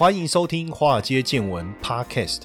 欢迎收听《华尔街见闻》Podcast。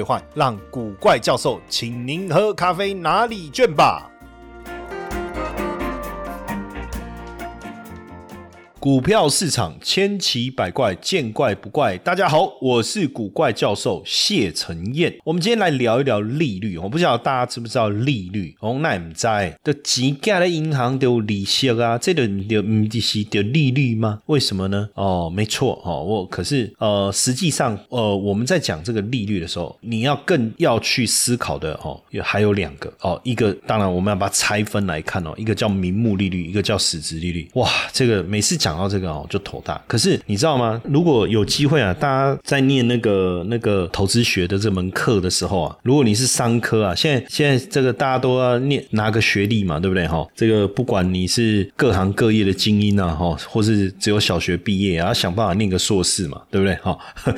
让古怪教授请您喝咖啡拿礼券吧。股票市场千奇百怪，见怪不怪。大家好，我是古怪教授谢承彦。我们今天来聊一聊利率。我不知道大家知不知道利率？哦，那唔在的几家的银行都有利息啊，这个就唔是的利率吗？为什么呢？哦，没错哦，我可是呃，实际上呃，我们在讲这个利率的时候，你要更要去思考的哦，还有两个哦，一个当然我们要把它拆分来看哦，一个叫名目利率，一个叫实质利率。哇，这个每次讲。讲到这个哦，就头大。可是你知道吗？如果有机会啊，大家在念那个那个投资学的这门课的时候啊，如果你是商科啊，现在现在这个大家都要念拿个学历嘛，对不对哈？这个不管你是各行各业的精英啊，哈，或是只有小学毕业啊，想办法念个硕士嘛，对不对哈？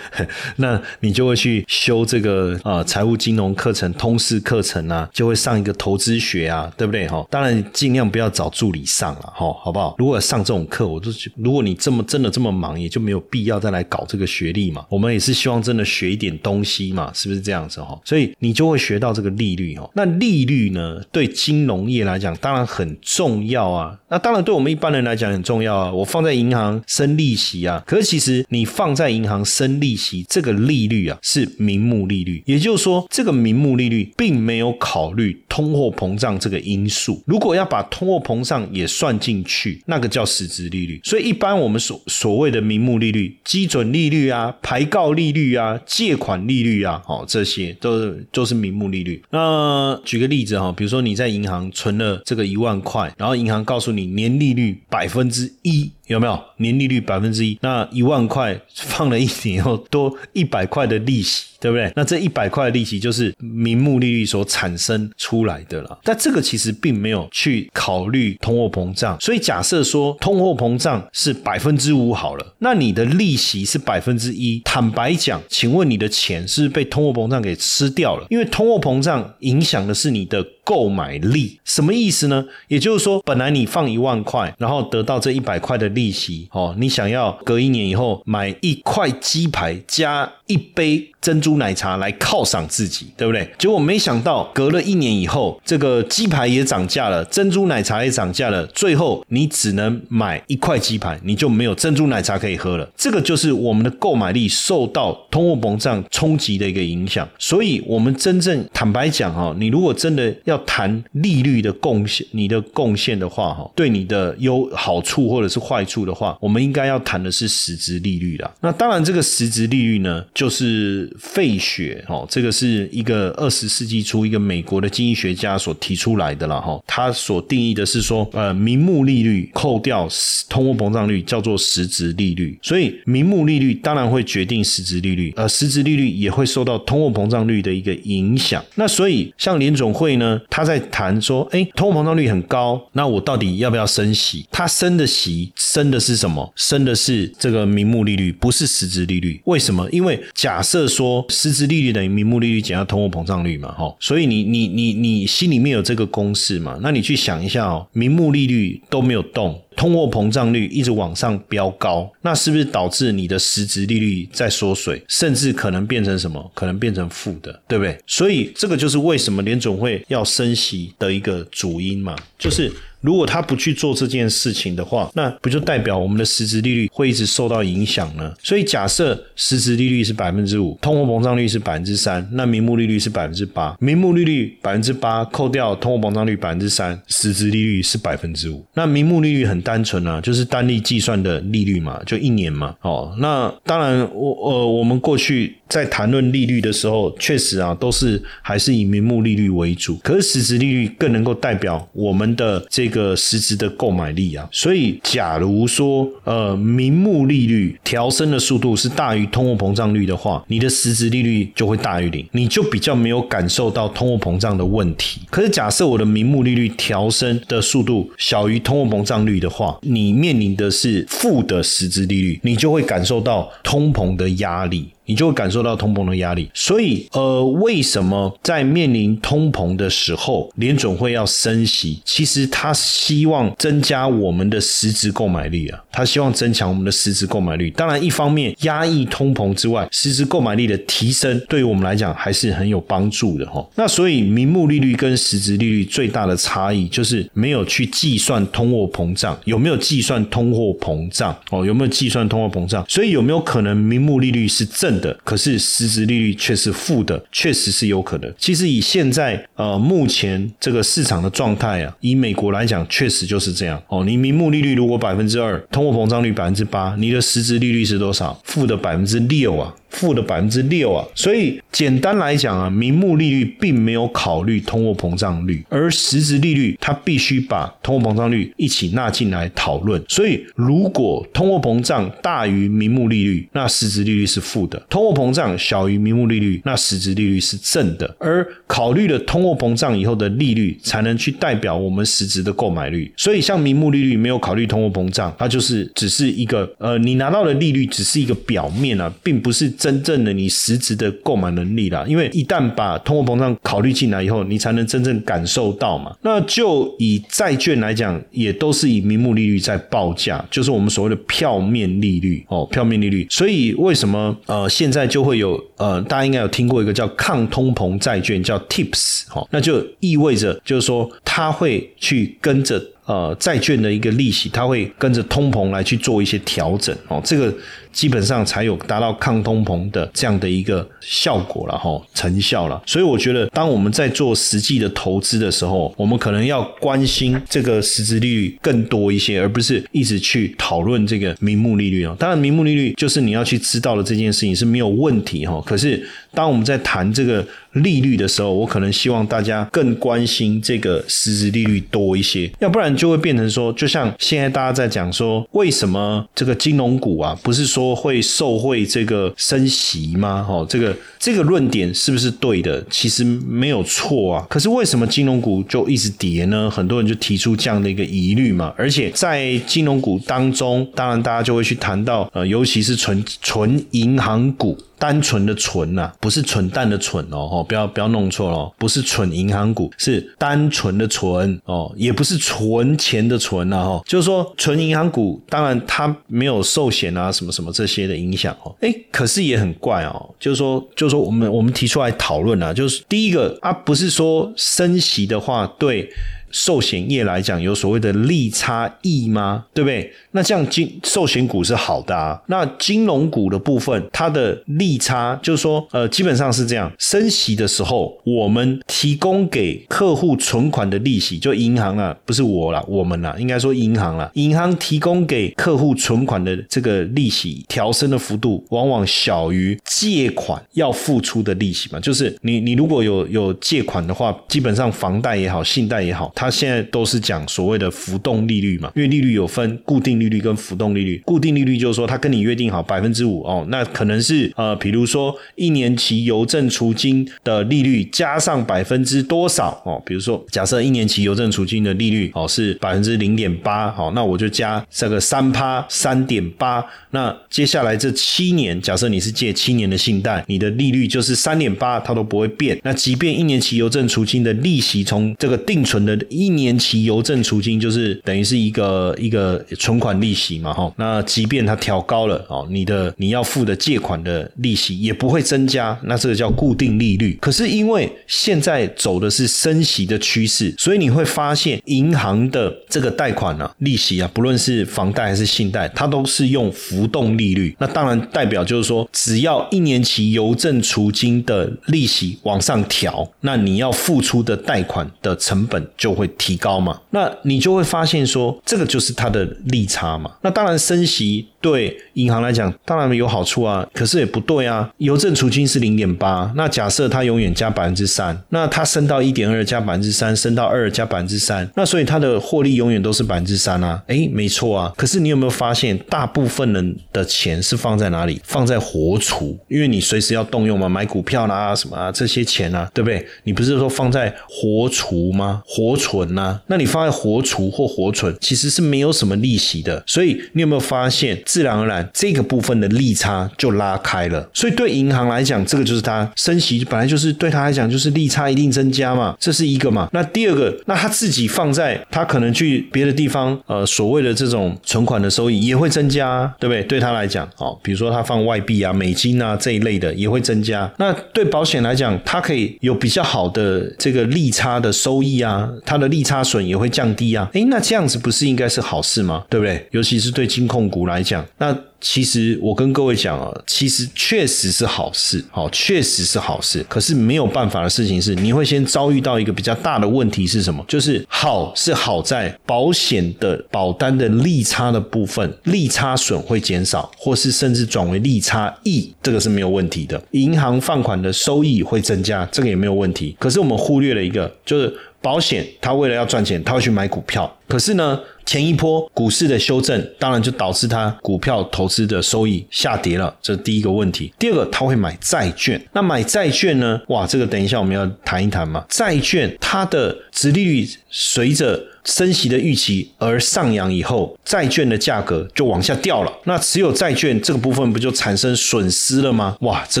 那你就会去修这个啊财务金融课程、通识课程啊，就会上一个投资学啊，对不对哈？当然尽量不要找助理上了哈，好不好？如果上这种课，我都。如果你这么真的这么忙，也就没有必要再来搞这个学历嘛。我们也是希望真的学一点东西嘛，是不是这样子哈？所以你就会学到这个利率哈。那利率呢，对金融业来讲当然很重要啊。那当然对我们一般人来讲很重要啊。我放在银行生利息啊，可是其实你放在银行生利息这个利率啊，是名目利率，也就是说这个名目利率并没有考虑通货膨胀这个因素。如果要把通货膨胀也算进去，那个叫实质利率。所以一般我们所所谓的名目利率、基准利率啊、排告利率啊、借款利率啊，哦，这些都是都是名目利率。那举个例子哈，比如说你在银行存了这个一万块，然后银行告诉你年利率百分之一。有没有年利率百分之一？那一万块放了一年以后多一百块的利息，对不对？那这一百块的利息就是名目利率所产生出来的了。但这个其实并没有去考虑通货膨胀，所以假设说通货膨胀是百分之五好了，那你的利息是百分之一。坦白讲，请问你的钱是被通货膨胀给吃掉了？因为通货膨胀影响的是你的。购买力什么意思呢？也就是说，本来你放一万块，然后得到这一百块的利利息，哦，你想要隔一年以后买一块鸡排加一杯珍珠奶茶来犒赏自己，对不对？结果没想到隔了一年以后，这个鸡排也涨价了，珍珠奶茶也涨价了，最后你只能买一块鸡排，你就没有珍珠奶茶可以喝了。这个就是我们的购买力受到通货膨胀冲击的一个影响。所以，我们真正坦白讲，哈，你如果真的要谈利率的贡献，你的贡献的话，哈，对你的优好处或者是坏处的话，我们应该要谈的是实质利率啦。那当然，这个实质利率呢，就是费雪哦，这个是一个二十世纪初一个美国的经济学家所提出来的了哈。他所定义的是说，呃，名目利率扣掉通货膨胀率叫做实质利率，所以名目利率当然会决定实质利率，而实质利率也会受到通货膨胀率的一个影响。那所以像联总会呢？他在谈说，哎，通货膨胀率很高，那我到底要不要升息？他升的息，升的是什么？升的是这个名目利率，不是实质利率。为什么？因为假设说实质利率等于名目利率减掉通货膨胀率嘛，哈，所以你你你你心里面有这个公式嘛？那你去想一下哦，名目利率都没有动。通货膨胀率一直往上飙高，那是不是导致你的实质利率在缩水，甚至可能变成什么？可能变成负的，对不对？所以这个就是为什么联总会要升息的一个主因嘛，就是。如果他不去做这件事情的话，那不就代表我们的实质利率会一直受到影响呢？所以假设实质利率是百分之五，通货膨胀率是百分之三，那名目利率是百分之八。名目利率百分之八，扣掉通货膨胀率百分之三，实质利率是百分之五。那名目利率很单纯啊，就是单利计算的利率嘛，就一年嘛。哦，那当然我呃，我们过去在谈论利率的时候，确实啊，都是还是以名目利率为主。可是实质利率更能够代表我们的这。一个实质的购买力啊。所以，假如说呃名目利率调升的速度是大于通货膨胀率的话，你的实质利率就会大于零，你就比较没有感受到通货膨胀的问题。可是，假设我的名目利率调升的速度小于通货膨胀率的话，你面临的是负的实质利率，你就会感受到通膨的压力。你就会感受到通膨的压力，所以呃，为什么在面临通膨的时候，联准会要升息？其实他希望增加我们的实质购买力啊，他希望增强我们的实质购买力。当然，一方面压抑通膨之外，实质购买力的提升对于我们来讲还是很有帮助的哈。那所以，名目利率跟实质利率最大的差异就是没有去计算通货膨胀，有没有计算通货膨胀？哦，有没有计算通货膨胀？所以有没有可能名目利率是正？的，可是实质利率却是负的，确实是有可能。其实以现在呃目前这个市场的状态啊，以美国来讲，确实就是这样哦。你名目利率如果百分之二，通货膨胀率百分之八，你的实质利率是多少？负的百分之六啊。负的百分之六啊，所以简单来讲啊，名目利率并没有考虑通货膨胀率，而实质利率它必须把通货膨胀率一起纳进来讨论。所以如果通货膨胀大于名目利率，那实质利率是负的；通货膨胀小于名目利率，那实质利率是正的。而考虑了通货膨胀以后的利率，才能去代表我们实质的购买率。所以像名目利率没有考虑通货膨胀，它就是只是一个呃，你拿到的利率只是一个表面啊，并不是。真正的你实质的购买能力啦，因为一旦把通货膨胀考虑进来以后，你才能真正感受到嘛。那就以债券来讲，也都是以名目利率在报价，就是我们所谓的票面利率哦，票面利率。所以为什么呃现在就会有呃大家应该有听过一个叫抗通膨债券叫 TIPS 哦，那就意味着就是说它会去跟着呃债券的一个利息，它会跟着通膨来去做一些调整哦，这个。基本上才有达到抗通膨的这样的一个效果了哈，成效了。所以我觉得，当我们在做实际的投资的时候，我们可能要关心这个实质利率更多一些，而不是一直去讨论这个名目利率啊。当然，名目利率就是你要去知道的这件事情是没有问题哈。可是，当我们在谈这个利率的时候，我可能希望大家更关心这个实质利率多一些，要不然就会变成说，就像现在大家在讲说，为什么这个金融股啊，不是说。说会受惠这个升息吗？哦，这个这个论点是不是对的？其实没有错啊。可是为什么金融股就一直跌呢？很多人就提出这样的一个疑虑嘛。而且在金融股当中，当然大家就会去谈到，呃，尤其是纯纯银行股。单纯的纯呐，不是蠢蛋的蠢哦，不要不要弄错了，不是蠢银行股，是单纯的纯哦，也不是存钱的存呐，哈，就是说纯银行股，当然它没有寿险啊，什么什么这些的影响哦，哎，可是也很怪哦，就是说，就是说我们我们提出来讨论啊，就是第一个啊，不是说升息的话对。寿险业来讲，有所谓的利差异吗？对不对？那这样金寿险股是好的啊。那金融股的部分，它的利差就是说，呃，基本上是这样。升息的时候，我们提供给客户存款的利息，就银行啊，不是我啦，我们啦，应该说银行啦，银行提供给客户存款的这个利息调升的幅度，往往小于借款要付出的利息嘛。就是你你如果有有借款的话，基本上房贷也好，信贷也好。它现在都是讲所谓的浮动利率嘛，因为利率有分固定利率跟浮动利率。固定利率就是说，它跟你约定好百分之五哦，那可能是呃，比如说一年期邮政储金的利率加上百分之多少哦，比如说假设一年期邮政储金的利率哦是百分之零点八，哦，那我就加这个三趴三点八。那接下来这七年，假设你是借七年的信贷，你的利率就是三点八，它都不会变。那即便一年期邮政储金的利息从这个定存的一年期邮政储金就是等于是一个一个存款利息嘛，哈。那即便它调高了哦，你的你要付的借款的利息也不会增加，那这个叫固定利率。可是因为现在走的是升息的趋势，所以你会发现银行的这个贷款呢，利息啊，不论是房贷还是信贷，它都是用浮动利率。那当然代表就是说，只要一年期邮政储金的利息往上调，那你要付出的贷款的成本就。会会提高嘛？那你就会发现说，这个就是它的利差嘛。那当然升息对银行来讲当然有好处啊，可是也不对啊。邮政储金是零点八，那假设它永远加百分之三，那它升到一点二加百分之三，升到二加百分之三，那所以它的获利永远都是百分之三啊。哎，没错啊。可是你有没有发现，大部分人的钱是放在哪里？放在活储，因为你随时要动用嘛，买股票啦什么啊这些钱啊，对不对？你不是说放在活储吗？活存呐？那你放在活储或活存，其实是没有什么利息的。所以你有没有发现，自然而然这个部分的利差就拉开了？所以对银行来讲，这个就是它升息本来就是对他来讲就是利差一定增加嘛，这是一个嘛。那第二个，那他自己放在他可能去别的地方，呃，所谓的这种存款的收益也会增加，对不对？对他来讲，哦，比如说他放外币啊、美金啊这一类的也会增加。那对保险来讲，它可以有比较好的这个利差的收益啊，它的利差损也会降低啊。诶，那这样子不是应该是好事吗？对不对？尤其是对金控股来讲，那。其实我跟各位讲啊，其实确实是好事，好，确实是好事。可是没有办法的事情是，你会先遭遇到一个比较大的问题是什么？就是好是好在保险的保单的利差的部分，利差损会减少，或是甚至转为利差益，这个是没有问题的。银行放款的收益会增加，这个也没有问题。可是我们忽略了一个，就是保险它为了要赚钱，它会去买股票。可是呢？前一波股市的修正，当然就导致它股票投资的收益下跌了，这是第一个问题。第二个，他会买债券。那买债券呢？哇，这个等一下我们要谈一谈嘛。债券它的殖利率随着升息的预期而上扬以后，债券的价格就往下掉了。那持有债券这个部分不就产生损失了吗？哇，这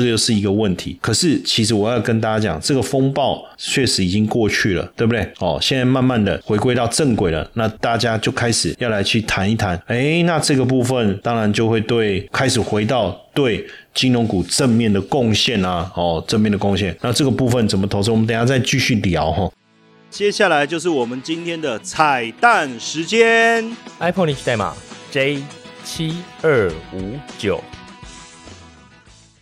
个又是一个问题。可是其实我要跟大家讲，这个风暴确实已经过去了，对不对？哦，现在慢慢的回归到正轨了。那大家就开始要来去谈一谈，哎，那这个部分当然就会对开始回到对金融股正面的贡献啊，哦，正面的贡献。那这个部分怎么投资？我们等下再继续聊哈。接下来就是我们今天的彩蛋时间，iPhone 历史代码 J 七二五九。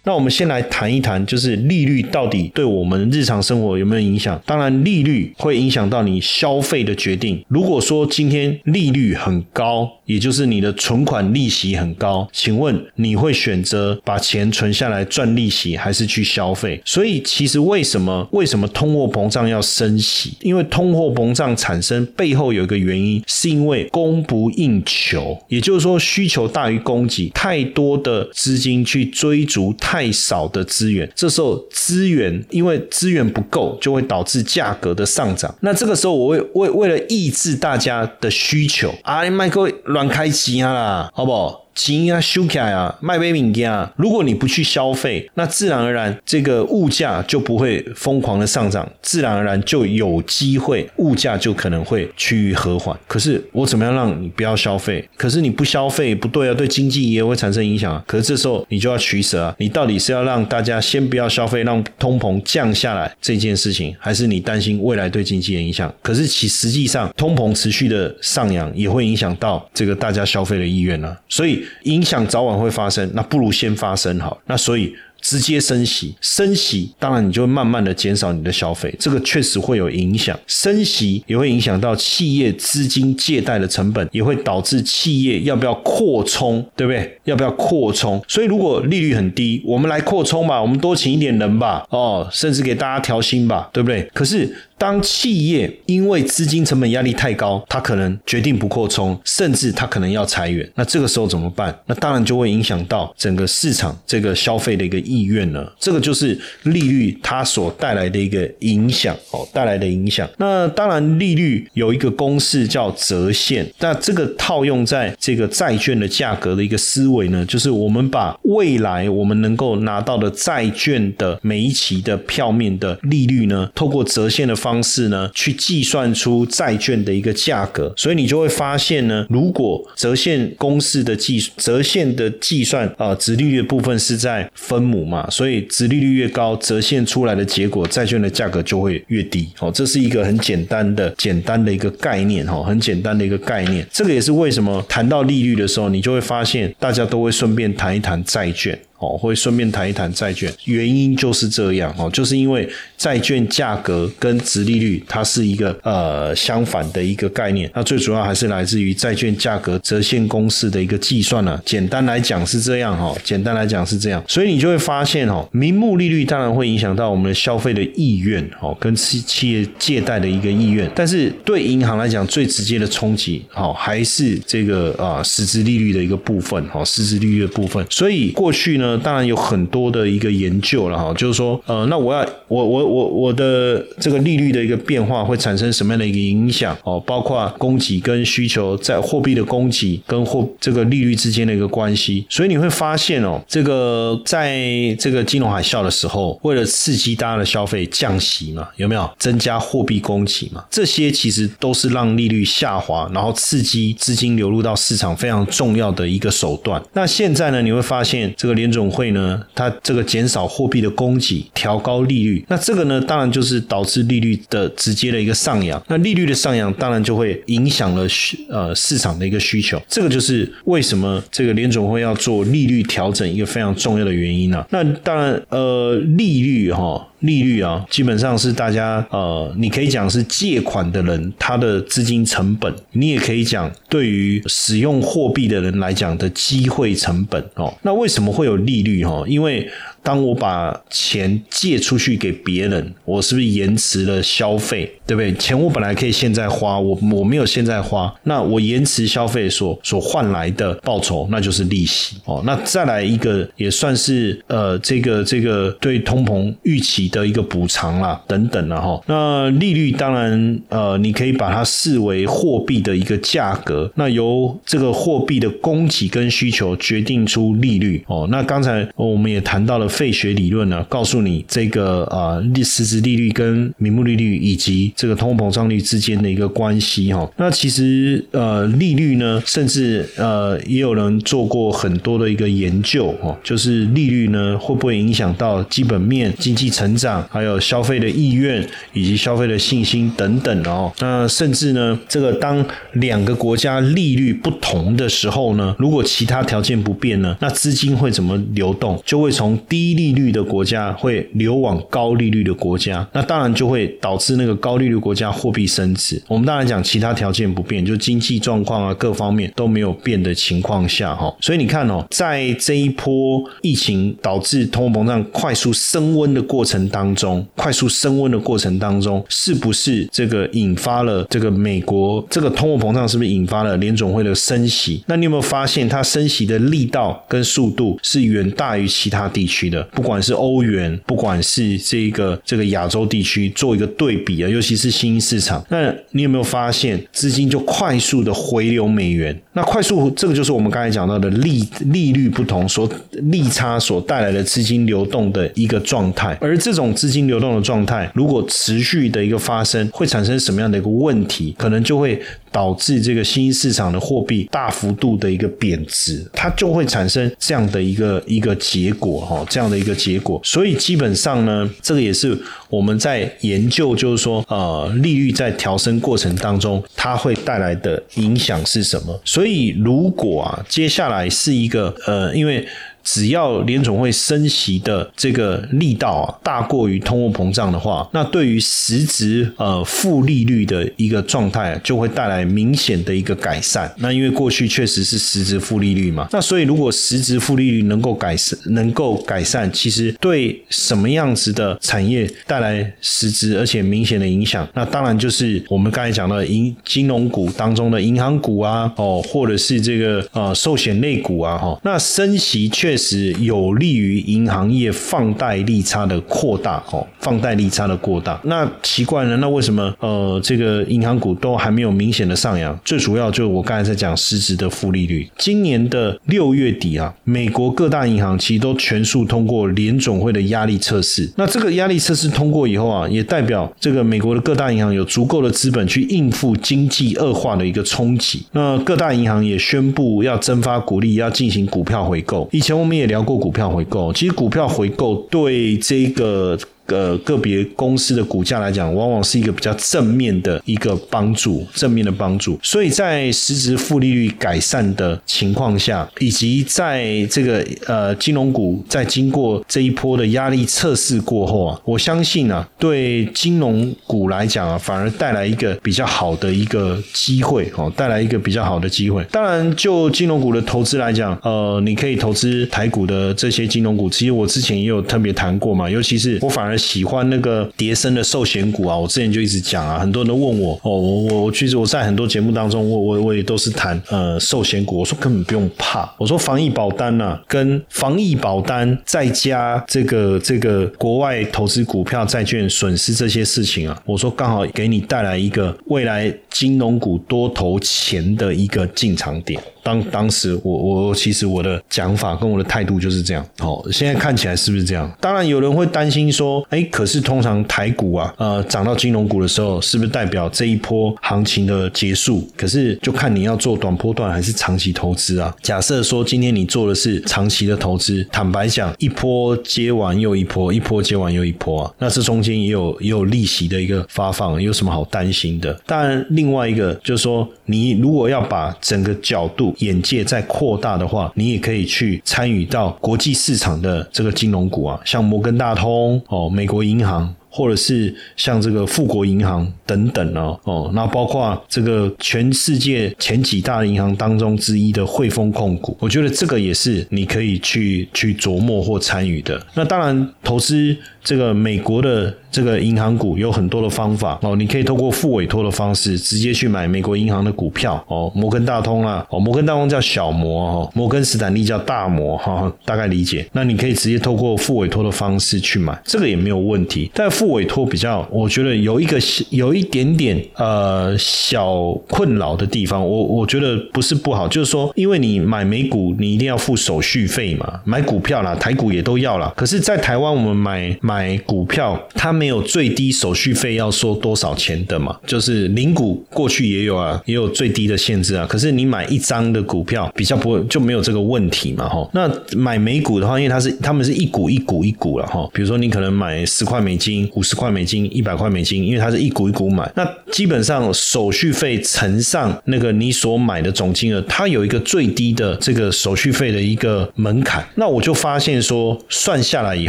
那我们先来谈一谈，就是利率到底对我们日常生活有没有影响？当然，利率会影响到你消费的决定。如果说今天利率很高，也就是你的存款利息很高，请问你会选择把钱存下来赚利息，还是去消费？所以，其实为什么为什么通货膨胀要升息？因为通货膨胀产生背后有一个原因，是因为供不应求，也就是说需求大于供给，太多的资金去追逐太。少的资源，这时候资源因为资源不够，就会导致价格的上涨。那这个时候，我为为为了抑制大家的需求啊，你卖个乱开机啊啦，好不好？钱啊，收起来啊，卖杯物件啊。如果你不去消费，那自然而然这个物价就不会疯狂的上涨，自然而然就有机会物价就可能会趋于和缓。可是我怎么样让你不要消费？可是你不消费不对啊，对经济也会产生影响啊。可是这时候你就要取舍啊，你到底是要让大家先不要消费，让通膨降下来这件事情，还是你担心未来对经济的影响？可是其实际上通膨持续的上扬也会影响到这个大家消费的意愿啊，所以。影响早晚会发生，那不如先发生好。那所以。直接升息，升息当然你就会慢慢的减少你的消费，这个确实会有影响。升息也会影响到企业资金借贷的成本，也会导致企业要不要扩充，对不对？要不要扩充？所以如果利率很低，我们来扩充吧，我们多请一点人吧，哦，甚至给大家调薪吧，对不对？可是当企业因为资金成本压力太高，他可能决定不扩充，甚至他可能要裁员，那这个时候怎么办？那当然就会影响到整个市场这个消费的一个。意愿呢？这个就是利率它所带来的一个影响哦，带来的影响。那当然，利率有一个公式叫折现。那这个套用在这个债券的价格的一个思维呢，就是我们把未来我们能够拿到的债券的每一期的票面的利率呢，透过折现的方式呢，去计算出债券的一个价格。所以你就会发现呢，如果折现公式的计折现的计算啊，值利率的部分是在分母。嘛，所以殖利率越高，折现出来的结果，债券的价格就会越低。哦，这是一个很简单的、简单的一个概念。哈，很简单的一个概念。这个也是为什么谈到利率的时候，你就会发现大家都会顺便谈一谈债券。哦，会顺便谈一谈债券，原因就是这样哦，就是因为债券价格跟殖利率它是一个呃相反的一个概念，那最主要还是来自于债券价格折现公式的一个计算呢。简单来讲是这样哈，简单来讲是这样，所以你就会发现哦，名目利率当然会影响到我们的消费的意愿哦，跟企企业借贷的一个意愿，但是对银行来讲最直接的冲击好还是这个啊实质利率的一个部分哈，实质利率的部分，所以过去呢，呃当然有很多的一个研究了哈，就是说呃，那我要我我我我的这个利率的一个变化会产生什么样的一个影响哦，包括供给跟需求在货币的供给跟货这个利率之间的一个关系，所以你会发现哦，这个在这个金融海啸的时候，为了刺激大家的消费降息嘛，有没有增加货币供给嘛？这些其实都是让利率下滑，然后刺激资金流入到市场非常重要的一个手段。那现在呢，你会发现这个联总会呢，它这个减少货币的供给，调高利率，那这个呢，当然就是导致利率的直接的一个上扬。那利率的上扬，当然就会影响了呃市场的一个需求。这个就是为什么这个联总会要做利率调整一个非常重要的原因呢？那当然，呃，利率哈。利率啊，基本上是大家呃，你可以讲是借款的人他的资金成本，你也可以讲对于使用货币的人来讲的机会成本哦。那为什么会有利率哈？因为当我把钱借出去给别人，我是不是延迟了消费？对不对？钱我本来可以现在花，我我没有现在花，那我延迟消费所所换来的报酬，那就是利息哦。那再来一个也算是呃，这个这个对通膨预期的一个补偿啦，等等了哈。那利率当然呃，你可以把它视为货币的一个价格，那由这个货币的供给跟需求决定出利率哦。那刚才我们也谈到了费雪理论呢，告诉你这个啊利，实质利率跟名目利率以及这个通货膨胀率之间的一个关系哈，那其实呃利率呢，甚至呃也有人做过很多的一个研究哦，就是利率呢会不会影响到基本面、经济成长，还有消费的意愿以及消费的信心等等哦。那甚至呢，这个当两个国家利率不同的时候呢，如果其他条件不变呢，那资金会怎么流动？就会从低低利率的国家会流往高利率的国家，那当然就会导致那个高利率。国家货币升值，我们当然讲其他条件不变，就经济状况啊各方面都没有变的情况下，哈，所以你看哦，在这一波疫情导致通货膨胀快速升温的过程当中，快速升温的过程当中，是不是这个引发了这个美国这个通货膨胀是不是引发了联总会的升息？那你有没有发现它升息的力道跟速度是远大于其他地区的？不管是欧元，不管是这个这个亚洲地区，做一个对比啊，尤其。是新兴市场，那你有没有发现资金就快速的回流美元？那快速这个就是我们刚才讲到的利利率不同所利差所带来的资金流动的一个状态。而这种资金流动的状态，如果持续的一个发生，会产生什么样的一个问题？可能就会导致这个新兴市场的货币大幅度的一个贬值，它就会产生这样的一个一个结果哈，这这样的一个结果。所以基本上呢，这个也是我们在研究，就是说。呃，利率在调升过程当中，它会带来的影响是什么？所以，如果啊，接下来是一个呃，因为。只要联总会升息的这个力道啊大过于通货膨胀的话，那对于实质呃负利率的一个状态啊就会带来明显的一个改善。那因为过去确实是实质负利率嘛，那所以如果实质负利率能够改善，能够改善，其实对什么样子的产业带来实质而且明显的影响？那当然就是我们刚才讲的银金融股当中的银行股啊，哦，或者是这个呃寿险类股啊，哈，那升息确。实有利于银行业放贷利差的扩大，哦，放贷利差的扩大。那奇怪了，那为什么呃这个银行股都还没有明显的上扬？最主要就是我刚才在讲实质的负利率。今年的六月底啊，美国各大银行其实都全数通过联总会的压力测试。那这个压力测试通过以后啊，也代表这个美国的各大银行有足够的资本去应付经济恶化的一个冲击。那各大银行也宣布要增发股利，要进行股票回购。以前我。我们也聊过股票回购，其实股票回购对这个。呃个别公司的股价来讲，往往是一个比较正面的一个帮助，正面的帮助。所以在实质负利率改善的情况下，以及在这个呃金融股在经过这一波的压力测试过后啊，我相信啊，对金融股来讲啊，反而带来一个比较好的一个机会哦，带来一个比较好的机会。当然，就金融股的投资来讲，呃，你可以投资台股的这些金融股。其实我之前也有特别谈过嘛，尤其是我反而喜欢那个叠升的寿险股啊。我之前就一直讲啊，很多人都问我哦，我我我其实我在很多节目当中，我我我也都是谈呃寿险股。我说根本不用怕，我说防疫保单呐，跟防疫保单再加这个这个国外投资股票、债券损失这些事情啊，我说刚好给你带来一个未来金融股多投钱的一个进场点。当当时我我其实我的讲法跟我的态度就是这样。好，现在看起来是不是这样？当然有人会担心说，哎，可是通常台股啊，呃，涨到金融股的时候，是不是代表这一波行情的结束？可是就看你要做短波段还是长期投资啊。假设说今天你做的是长期的投资，坦白讲，一波接完又一波，一波接完又一波啊，那这中间也有也有利息的一个发放，有什么好担心的？当然，另外一个就是说，你如果要把整个角度。眼界在扩大的话，你也可以去参与到国际市场的这个金融股啊，像摩根大通哦，美国银行。或者是像这个富国银行等等哦哦，那包括这个全世界前几大银行当中之一的汇丰控股，我觉得这个也是你可以去去琢磨或参与的。那当然，投资这个美国的这个银行股有很多的方法哦，你可以透过副委托的方式直接去买美国银行的股票哦，摩根大通啦哦，摩根大通叫小摩哦，摩根斯坦利叫大摩哈，大概理解。那你可以直接透过副委托的方式去买，这个也没有问题，但。副委托比较，我觉得有一个有一点点呃小困扰的地方，我我觉得不是不好，就是说，因为你买美股，你一定要付手续费嘛，买股票啦，台股也都要啦。可是，在台湾我们买买买股票，它没有最低手续费要收多少钱的嘛，就是零股过去也有啊，也有最低的限制啊。可是你买一张的股票比较不会就没有这个问题嘛，哈。那买美股的话，因为它是他们是一股一股一股了哈，比如说你可能买十块美金。五十块美金，一百块美金，因为它是一股一股买，那基本上手续费乘上那个你所买的总金额，它有一个最低的这个手续费的一个门槛。那我就发现说，算下来以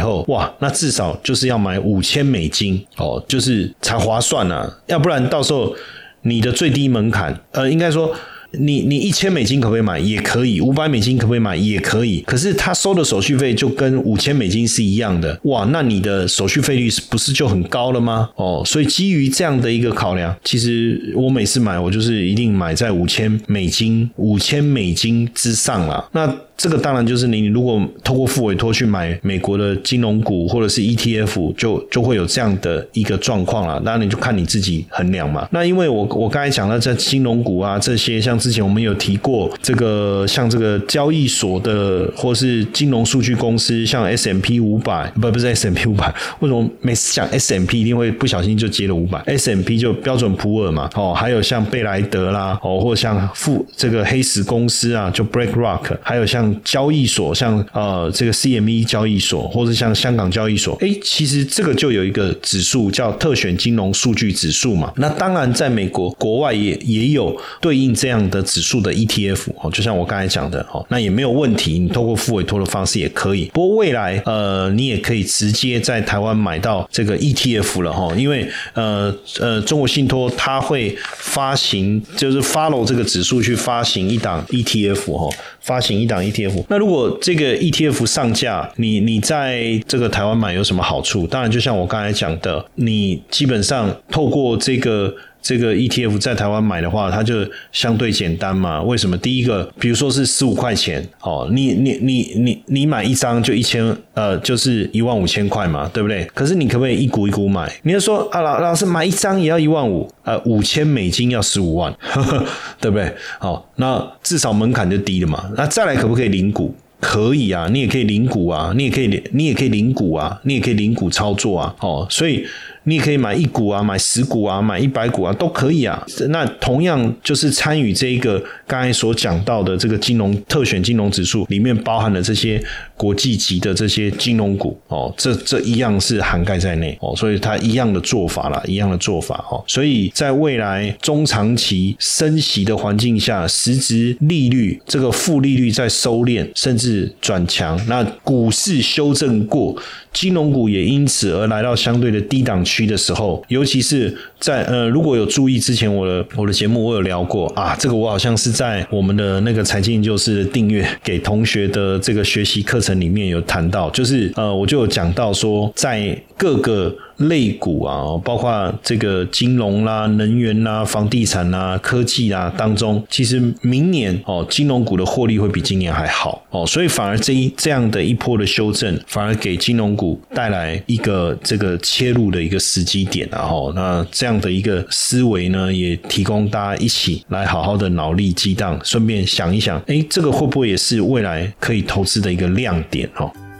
后，哇，那至少就是要买五千美金哦，就是才划算啊，要不然到时候你的最低门槛，呃，应该说。你你一千美金可不可以买？也可以，五百美金可不可以买？也可以。可是他收的手续费就跟五千美金是一样的，哇！那你的手续费率是不是就很高了吗？哦，所以基于这样的一个考量，其实我每次买，我就是一定买在五千美金、五千美金之上了。那这个当然就是你如果透过副委托去买美国的金融股或者是 ETF，就就会有这样的一个状况了。当然你就看你自己衡量嘛。那因为我我刚才讲了在金融股啊，这些像之前我们有提过这个像这个交易所的或是金融数据公司，像 S M P 五百不不是 S M P 五百，为什么每次讲 S M P 一定会不小心就接了五百？S M P 就标准普尔嘛，哦，还有像贝莱德啦，哦，或者像富这个黑石公司啊，就 Break Rock，还有像。交易所像呃这个 CME 交易所，或者像香港交易所，哎，其实这个就有一个指数叫特选金融数据指数嘛。那当然，在美国国外也也有对应这样的指数的 ETF 哦，就像我刚才讲的哦，那也没有问题，你透过付委托的方式也可以。不过未来呃，你也可以直接在台湾买到这个 ETF 了哈，因为呃呃，中国信托它会发行，就是 follow 这个指数去发行一档 ETF 哈。发行一档 ETF，那如果这个 ETF 上架，你你在这个台湾买有什么好处？当然，就像我刚才讲的，你基本上透过这个。这个 ETF 在台湾买的话，它就相对简单嘛？为什么？第一个，比如说是十五块钱，哦，你你你你你买一张就一千，呃，就是一万五千块嘛，对不对？可是你可不可以一股一股买？你要说啊，老老师买一张也要一万五，呃，五千美金要十五万，对不对？好，那至少门槛就低了嘛。那再来可不可以领股？可以啊，你也可以领股啊，你也可以你也可以领股啊，你也可以领股操作啊。哦，所以。你也可以买一股啊，买十股啊，买一百股啊，都可以啊。那同样就是参与这一个刚才所讲到的这个金融特选金融指数里面包含了这些国际级的这些金融股哦，这这一样是涵盖在内哦，所以它一样的做法啦，一样的做法哦。所以在未来中长期升息的环境下，实质利率这个负利率在收敛，甚至转强，那股市修正过。金融股也因此而来到相对的低档区的时候，尤其是在呃，如果有注意之前我的我的节目，我有聊过啊，这个我好像是在我们的那个财经研究室的订阅给同学的这个学习课程里面有谈到，就是呃，我就有讲到说，在各个。类股啊，包括这个金融啦、能源啦、房地产啦、科技啊当中，其实明年哦，金融股的获利会比今年还好哦，所以反而这一这样的一波的修正，反而给金融股带来一个这个切入的一个时机点，然后那这样的一个思维呢，也提供大家一起来好好的脑力激荡，顺便想一想，哎，这个会不会也是未来可以投资的一个亮点哦？